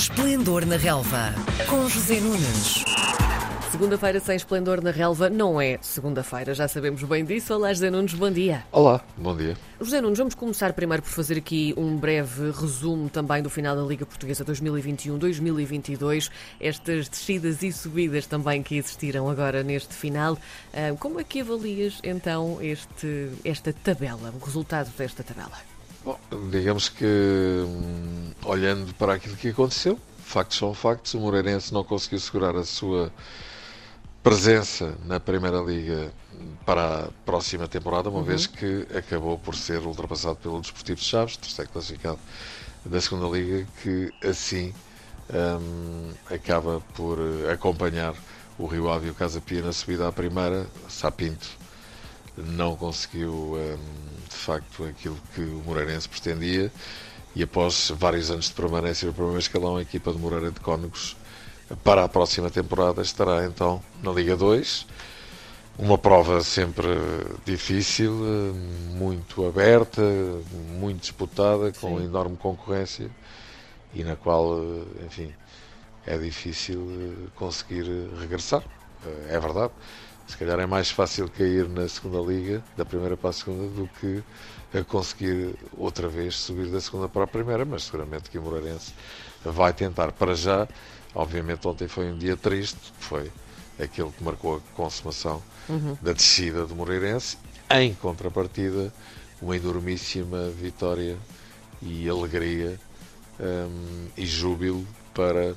Esplendor na Relva, com José Nunes. Segunda-feira sem esplendor na relva não é segunda-feira, já sabemos bem disso. Olá, José Nunes, bom dia. Olá, bom dia. José Nunes, vamos começar primeiro por fazer aqui um breve resumo também do final da Liga Portuguesa 2021-2022, estas descidas e subidas também que existiram agora neste final. Ah, Como é que avalias então este, esta tabela, o resultado desta tabela? Bom, digamos que, hum, olhando para aquilo que aconteceu, factos são factos, o Moreirense não conseguiu segurar a sua presença na Primeira Liga para a próxima temporada, uma vez que acabou por ser ultrapassado pelo Desportivo de Chaves, terceiro classificado da Segunda Liga, que assim hum, acaba por eh, acompanhar o Rio Ave e o Casa Pia na subida à Primeira, Sapinto não conseguiu hum, de facto aquilo que o Moreirense pretendia e após vários anos de permanência no primeiro escalão, a equipa de Moreira de Cónegos para a próxima temporada estará então na Liga 2. Uma prova sempre difícil, muito aberta, muito disputada, com Sim. enorme concorrência e na qual, enfim, é difícil eh, conseguir regressar. Eh, É verdade. Se calhar é mais fácil cair na segunda liga, da primeira para a segunda, do que a conseguir outra vez subir da segunda para a primeira, mas seguramente que o Moreirense vai tentar. Para já, obviamente ontem foi um dia triste, foi aquele que marcou a consumação da descida do Moreirense, em contrapartida, uma enormíssima vitória e alegria hum, e júbilo para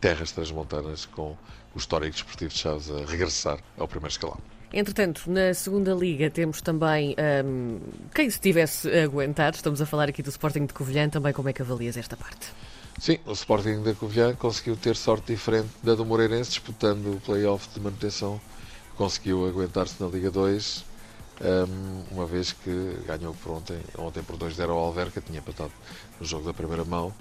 terras transmontanas com o histórico desportivo de Chaves a regressar ao primeiro escalão. Entretanto, na segunda liga temos também hum, quem se tivesse aguentado, estamos a falar aqui do Sporting de Covilhã, também como é que avalias esta parte? Sim, o Sporting da Covilhã conseguiu ter sorte diferente da do Moreirense, disputando o play-off de manutenção, conseguiu aguentar-se na Liga 2, hum, uma vez que ganhou por ontem, ontem por 2-0 ao Alverca, tinha empatado no jogo da primeira mão,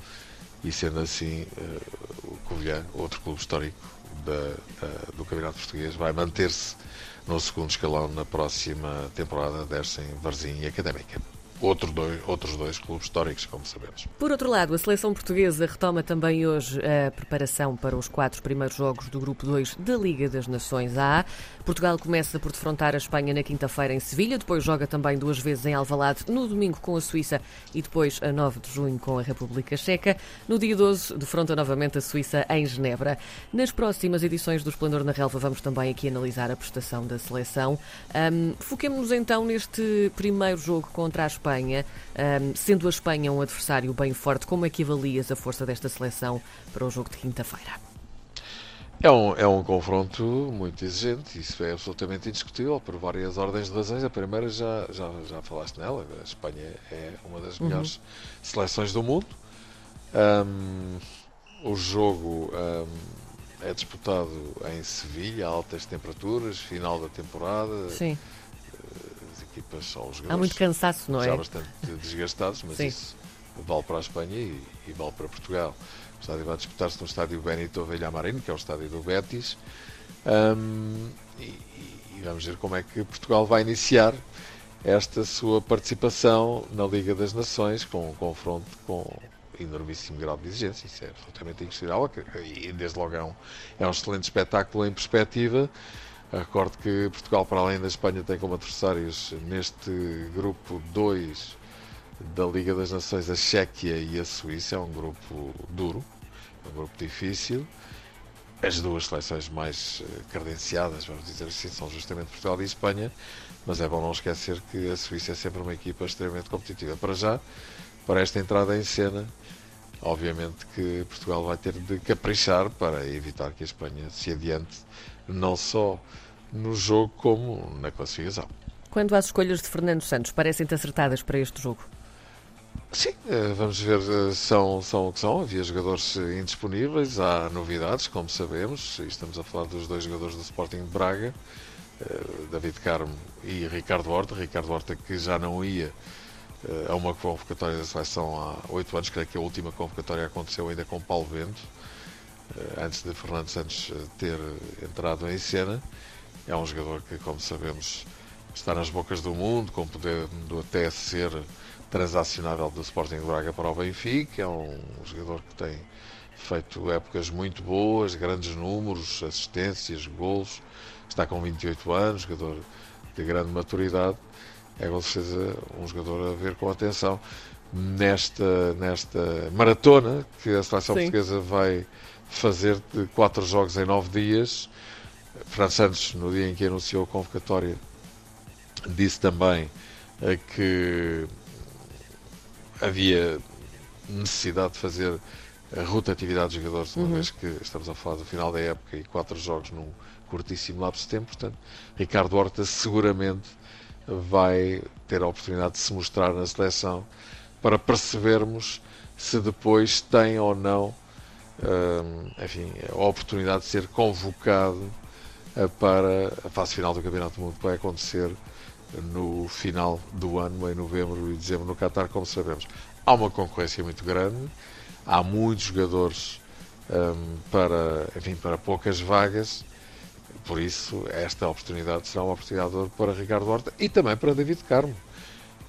e sendo assim, eh, o Covilhã, outro clube histórico da- da- do Campeonato Português, vai manter-se no segundo escalão na próxima temporada, descem Varzim e Académica. Outro dois, outros dois clubes históricos, como sabemos. Por outro lado, a seleção portuguesa retoma também hoje a preparação para os quatro primeiros jogos do Grupo 2 da Liga das Nações A. Portugal começa por defrontar a Espanha na quinta-feira em Sevilha, depois joga também duas vezes em Alvalade no domingo com a Suíça e depois a 9 de junho com a República Checa. No dia 12, defronta novamente a Suíça em Genebra. Nas próximas edições do Esplendor na Relva vamos também aqui analisar a prestação da seleção. Ahm, Foquemos-nos então neste primeiro jogo contra a Espanha. Ahm, sendo a Espanha um adversário bem forte, como é que avalias a força desta seleção para o jogo de quinta-feira? É um, é um confronto muito exigente, isso é absolutamente indiscutível, por várias ordens de razões. A primeira já, já, já falaste nela, a Espanha é uma das melhores seleções do mundo. Ahm, o jogo ahm, é disputado em Sevilha, a altas temperaturas, final da temporada. Sim, equipas são os jogadores há muito cansaço, não já é? bastante desgastados, mas Sim. isso vale para a Espanha e, e vale para Portugal. O estádio vai disputar-se no estádio Benito Villamarín, que é o estádio do Betis, Ahm, e, e- e vamos ver como é que Portugal vai iniciar esta sua participação na Liga das Nações com um confronto com enormíssimo grau de exigência, isso é absolutamente inquestionável e desde logo é um, é um excelente espetáculo em perspectiva. Recordo que Portugal, para além da Espanha, tem como adversários neste grupo 2 da Liga das Nações a Chequia e a Suíça. É um grupo duro, é um grupo difícil. As duas seleções mais eh, credenciadas, vamos dizer assim, são justamente Portugal e Espanha, mas é bom não esquecer que a Suíça é sempre uma equipa extremamente competitiva. Para já, para esta entrada em cena, obviamente que Portugal vai ter de caprichar para evitar que a Espanha se adiante, não só no jogo como na classificação. Quanto às escolhas de Fernando Santos, parecem-te acertadas para este jogo? Sim, eh, vamos ver, eh, são, são o que são. Havia jogadores indisponíveis, há novidades, como sabemos. E Estamos a falar dos dois jogadores do Sporting de Braga, eh, David Carmo e Ricardo Horta. Ricardo Horta que já não ia a uma convocatória da seleção há oito anos, creio que a última convocatória aconteceu ainda com Paulo Bento, antes de Fernando Santos ter entrado em cena. É um jogador que, como sabemos, está nas bocas do mundo, com poder de até ser transacionável do Sporting de Braga para o Benfica. É um jogador que tem feito épocas muito boas, grandes números, assistências, golos, está com 28 anos, jogador de grande maturidade, é com certeza um jogador a ver com atenção nesta, nesta maratona que a seleção Sim. portuguesa vai fazer de quatro jogos em nove dias. Fran Santos, no dia em que anunciou a convocatória, disse também eh, que havia necessidade de fazer a rotatividade dos jogadores, uma uhum. vez que estamos a falar do final da época e quatro jogos num curtíssimo lapso de tempo. Portanto, Ricardo Horta seguramente vai ter a oportunidade de se mostrar na seleção para percebermos se depois tem ou não hum, enfim, a oportunidade de ser convocado eh, para a fase final do Campeonato do Mundo que vai acontecer no final do ano, em novembro e dezembro no Qatar, como sabemos. Há uma concorrência muito grande, há muitos jogadores um, para, enfim, para poucas vagas, por isso esta oportunidade será uma oportunidade para Ricardo Horta e também para David Carmo,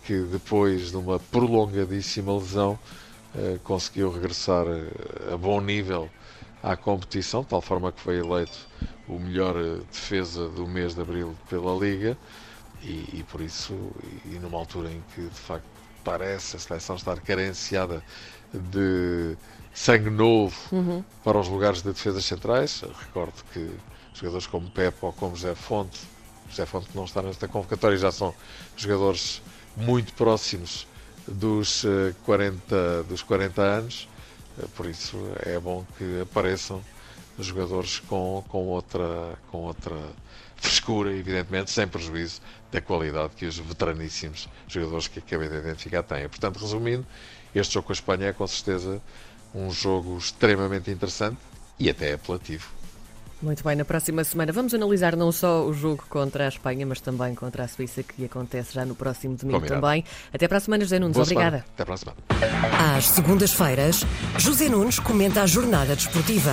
que depois de uma prolongadíssima lesão uh, conseguiu regressar eh, a bom nível à competição, de tal forma que foi eleito o melhor eh, defesa do mês de abril pela Liga e, e por isso, e numa altura em que de facto parece a seleção estar carenciada de sangue novo uhum. para os lugares de defesas centrais. Recordo que jogadores como Pepe ou como José Fonte, José Fonte não está nesta convocatória, já são jogadores muito próximos dos 40, eh, dos 40 anos, eh, por isso é bom que apareçam jogadores com, com, outra, com outra frescura, evidentemente, sem prejuízo da qualidade que os veteraníssimos jogadores que acabei de identificar têm. Portanto, resumindo, este jogo com a Espanha é com certeza um jogo extremamente interessante e até apelativo. Muito bem, na próxima semana vamos analisar não só o jogo contra a Espanha, mas também contra a Suíça, que acontece já no próximo domingo Combinado. também. Até para a semana, José Nunes. Boa Obrigada. Semana. Até para a semana. Às segundas-feiras, José Nunes comenta a jornada desportiva.